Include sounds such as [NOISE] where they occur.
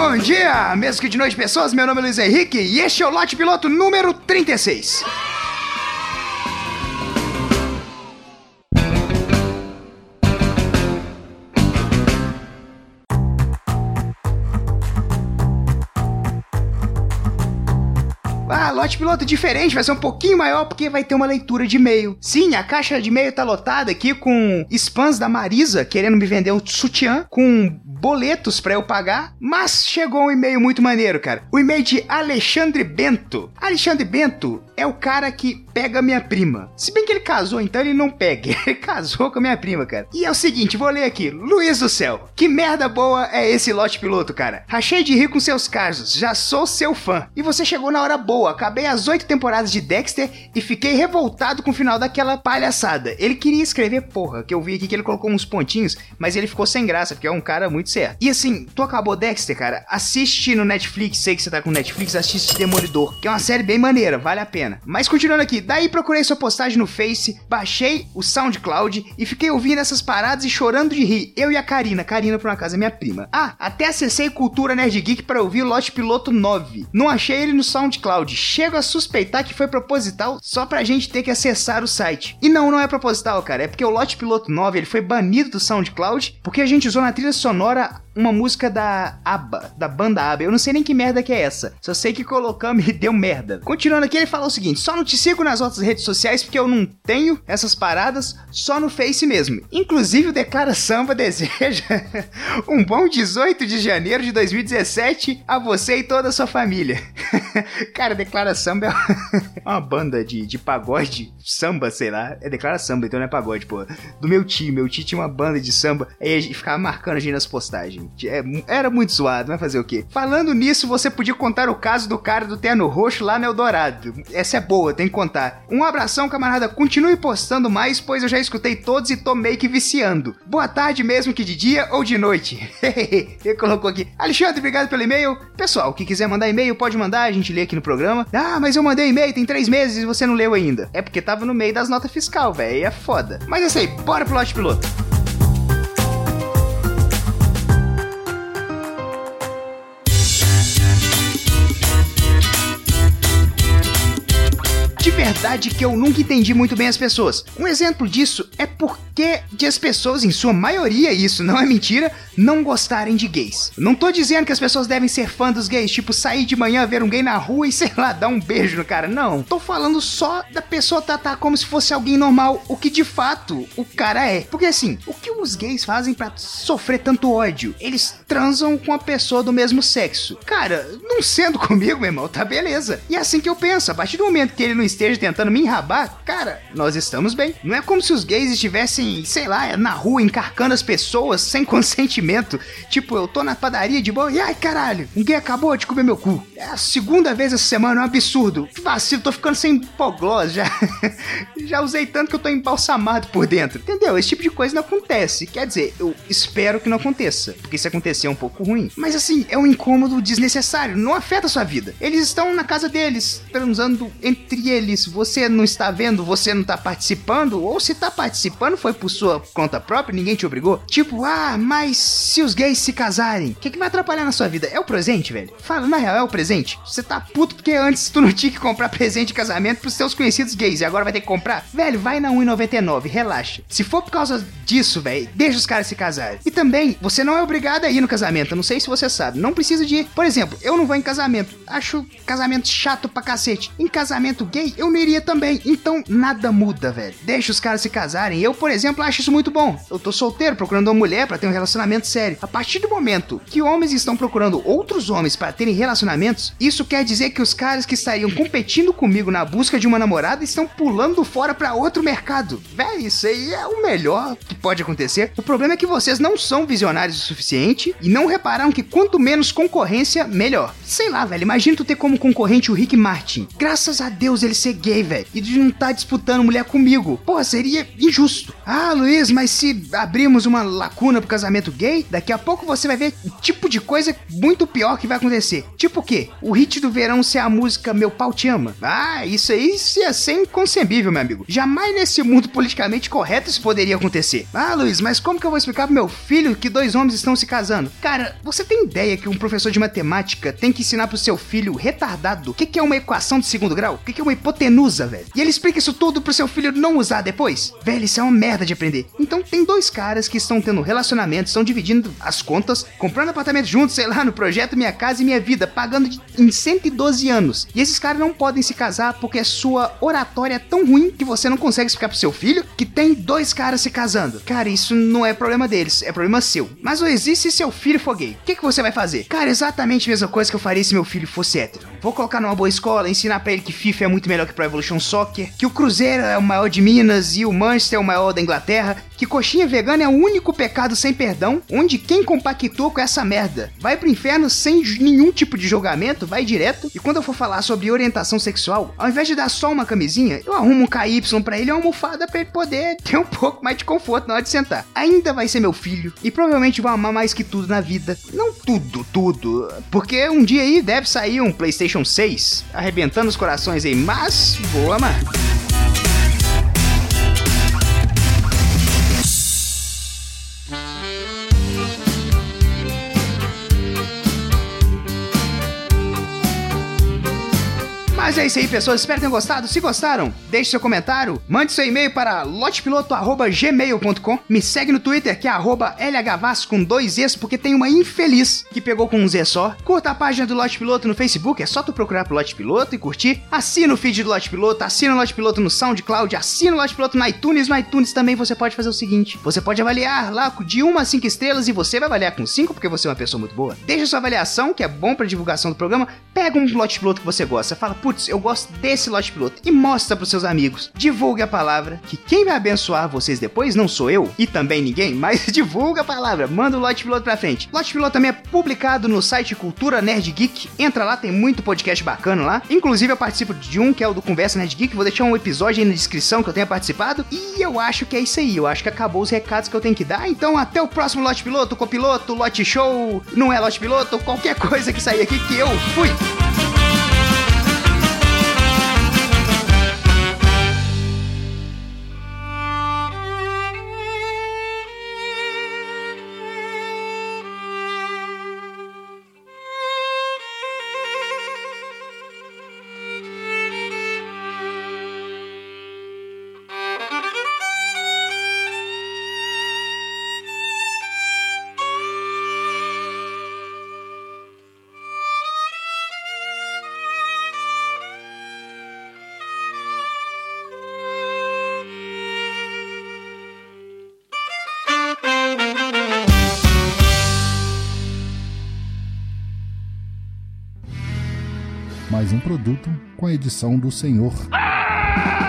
Bom dia, mesmo que de noite pessoas, meu nome é Luiz Henrique e este é o lote piloto número 36. Ah, lote piloto diferente, vai ser um pouquinho maior porque vai ter uma leitura de e-mail. Sim, a caixa de e-mail tá lotada aqui com spams da Marisa querendo me vender um sutiã com boletos para eu pagar, mas chegou um e-mail muito maneiro, cara. O e-mail de Alexandre Bento. Alexandre Bento é o cara que pega minha prima. Se bem que ele casou, então ele não pega. [LAUGHS] Ele casou com a minha prima, cara. E é o seguinte, vou ler aqui. Luiz do céu, que merda boa é esse lote piloto, cara. Rachei de rir com seus casos, já sou seu fã. E você chegou na hora boa. Acabei as oito temporadas de Dexter e fiquei revoltado com o final daquela palhaçada. Ele queria escrever porra, que eu vi aqui que ele colocou uns pontinhos, mas ele ficou sem graça, porque é um cara muito certo. E assim, tu acabou Dexter, cara? Assiste no Netflix, sei que você tá com Netflix, assiste Demolidor, que é uma série bem maneira, vale a pena. Mas continuando aqui, daí procurei sua postagem no Face, baixei o SoundCloud e fiquei ouvindo essas paradas e chorando de rir. Eu e a Karina, Karina por uma casa, minha prima. Ah, até acessei Cultura Nerd Geek para ouvir o Lote Piloto 9. Não achei ele no SoundCloud. Chego a suspeitar que foi proposital só pra gente ter que acessar o site. E não, não é proposital, cara. É porque o Lote Piloto 9 ele foi banido do SoundCloud porque a gente usou na trilha sonora uma música da ABBA, da banda ABBA. Eu não sei nem que merda que é essa. Só sei que colocamos e deu merda. Continuando aqui, ele fala o seguinte: só não te sigo nas outras redes sociais porque eu não tenho essas paradas, só no Face mesmo. Inclusive, o Declara Samba [LAUGHS] deseja um bom 18 de janeiro de 2017 a você e toda a sua família. [LAUGHS] Cara, Declara Samba é [LAUGHS] uma banda de, de pagode, samba, sei lá. É Declara Samba, então não é pagode, pô. Do meu tio, meu tio tinha uma banda de samba, aí a gente ficava marcando a gente nas postagens. É, era muito zoado, vai fazer o quê? Falando nisso, você podia contar o caso do cara do terno roxo lá no Eldorado. Essa é boa, tem que contar. Um abração, camarada. Continue postando mais, pois eu já escutei todos e tô meio que viciando. Boa tarde mesmo que de dia ou de noite. [LAUGHS] Ele colocou aqui. Alexandre, obrigado pelo e-mail. Pessoal, que quiser mandar e-mail, pode mandar, a gente lê aqui no programa. Ah, mas eu mandei e-mail, tem três meses e você não leu ainda. É porque tava no meio das notas fiscal, velho. É foda. Mas é isso aí, bora pro lote piloto. De verdade que eu nunca entendi muito bem as pessoas. Um exemplo disso é porque de as pessoas, em sua maioria, isso não é mentira, não gostarem de gays. Não tô dizendo que as pessoas devem ser fã dos gays, tipo sair de manhã, ver um gay na rua e [LAUGHS] sei lá, dar um beijo no cara. Não. Tô falando só da pessoa tratar como se fosse alguém normal, o que de fato o cara é. Porque assim, o que os gays fazem para sofrer tanto ódio? Eles transam com a pessoa do mesmo sexo. Cara, não sendo [LAUGHS] comigo, meu irmão, tá beleza. E é assim que eu penso. A partir do momento que ele não esteja tentando me enrabar, cara, nós estamos bem. Não é como se os gays estivessem, sei lá, na rua encarcando as pessoas sem [LAUGHS] consentimento. Tipo, eu tô na padaria de boa e ai caralho, gay acabou de comer meu cu. É a segunda vez essa semana, é um absurdo. Que vacilo, tô ficando sem hipoglós já. [LAUGHS] já usei tanto que eu tô embalsamado por dentro. Entendeu? Esse tipo de coisa não acontece. Quer dizer, eu espero que não aconteça. Porque se acontecer é um pouco ruim. Mas assim, é um incômodo desnecessário. Não afeta a sua vida. Eles estão na casa deles, transando entre eles. Você não está vendo, você não tá participando. Ou se tá participando, foi por sua conta própria, ninguém te obrigou. Tipo, ah, mas se os gays se casarem, o que, que vai atrapalhar na sua vida? É o presente, velho? Fala, na real, é o presente. Você tá puto porque antes tu não tinha que comprar [LAUGHS] presente de casamento pros seus conhecidos gays e agora vai ter que comprar? Velho, vai na 1,99, relaxa. Se for por causa disso, velho, deixa os caras se casarem. E também, você não é obrigado a ir no casamento, não sei se você sabe, não precisa de ir. Por exemplo, eu não vou em casamento, acho casamento chato pra cacete. Em casamento gay, eu não iria também. Então, nada muda, velho. Deixa os caras se casarem. Eu, por exemplo, acho isso muito bom. Eu tô solteiro, procurando uma mulher para ter um relacionamento sério. A partir do momento que homens estão procurando outros homens para terem relacionamentos, isso quer dizer que os caras que estariam competindo comigo na busca de uma namorada estão pulando fora para outro mercado. Velho, isso aí é o melhor que pode acontecer. O problema é que vocês não são visionários o suficiente e não repararam que quanto menos concorrência, melhor. Sei lá, velho, imagina tu ter como concorrente o Rick Martin. Graças a Deus ele ser gay, velho, e de não estar tá disputando mulher comigo. Pô, seria injusto. Ah, Luiz, mas se abrirmos uma lacuna pro casamento gay, daqui a pouco você vai ver tipo de coisa muito pior que vai acontecer. Tipo o quê? quê? O hit do verão ser a música Meu Pau Te Ama? Ah, isso aí ia ser inconcebível, meu amigo. Jamais nesse mundo politicamente correto isso poderia acontecer. Ah, Luiz, mas como que eu vou explicar pro meu filho que dois homens estão se casando? Cara, você tem ideia que um professor de matemática tem que ensinar pro seu filho retardado o que, que é uma equação de segundo grau? O que, que é uma hipotenusa, velho? E ele explica isso tudo pro seu filho não usar depois? Velho, isso é uma merda de aprender. Então tem dois caras que estão tendo relacionamento, estão dividindo as contas, comprando apartamento juntos, sei lá, no projeto Minha Casa e Minha Vida, pagando de, em 112 anos. E esses caras não podem se casar porque a sua oratória é tão ruim que você não consegue explicar pro seu filho que tem dois caras se casando. Cara, isso não é problema deles, é problema seu. Mas não existe se seu filho for gay. O que, que você vai fazer? Cara, exatamente a mesma coisa que eu faria se meu filho fosse hétero. Vou colocar numa boa escola, ensinar pra ele que FIFA é muito melhor que Pro Evolution Soccer, que o Cruzeiro é o maior de Minas e o Manchester é o maior da Inglaterra, que coxinha vegana é o único pecado sem perdão, onde quem compactou com essa merda vai pro inferno sem nenhum tipo de julgamento, vai direto. E quando eu for falar sobre orientação sexual, ao invés de dar só uma camisinha, eu arrumo um KY pra ele e uma almofada pra ele poder [LAUGHS] ter um pouco mais de conforto na hora de sentar. Ainda vai ser meu filho e provavelmente vai amar mais que tudo na vida. Não tudo, tudo, porque um dia aí deve sair um PlayStation 6 arrebentando os corações aí, mas vou amar. Mas é isso aí, pessoas. Espero que tenham gostado. Se gostaram, deixe seu comentário. Mande seu e-mail para lotepiloto.gmail.com. Me segue no Twitter, que é LHVAS com dois Z's, porque tem uma infeliz que pegou com um Z só. Curta a página do Lote Piloto no Facebook, é só tu procurar pro Lote Piloto e curtir. Assina o feed do Lote Piloto, assina o Lote Piloto no SoundCloud, assina o Lote Piloto no iTunes. No iTunes também você pode fazer o seguinte: você pode avaliar lá de 1 a 5 estrelas e você vai avaliar com 5 porque você é uma pessoa muito boa. Deixa sua avaliação, que é bom pra divulgação do programa. Pega um Lote Piloto que você gosta, fala, putz, eu gosto desse lote piloto e mostra pros seus amigos. Divulgue a palavra, que quem vai abençoar vocês depois não sou eu e também ninguém, [LAUGHS] mas divulga a palavra, manda o lote piloto pra frente. Lote piloto também é publicado no site Cultura Nerd Geek. Entra lá, tem muito podcast bacana lá. Inclusive eu participo de um que é o do Conversa Nerd Geek, vou deixar um episódio aí na descrição que eu tenha participado. E eu acho que é isso aí, eu acho que acabou os recados que eu tenho que dar. Então até o próximo lote piloto, copiloto, lote show, não é lote piloto, qualquer coisa que sair aqui que eu fui. Mais um produto com a edição do Senhor. Ah!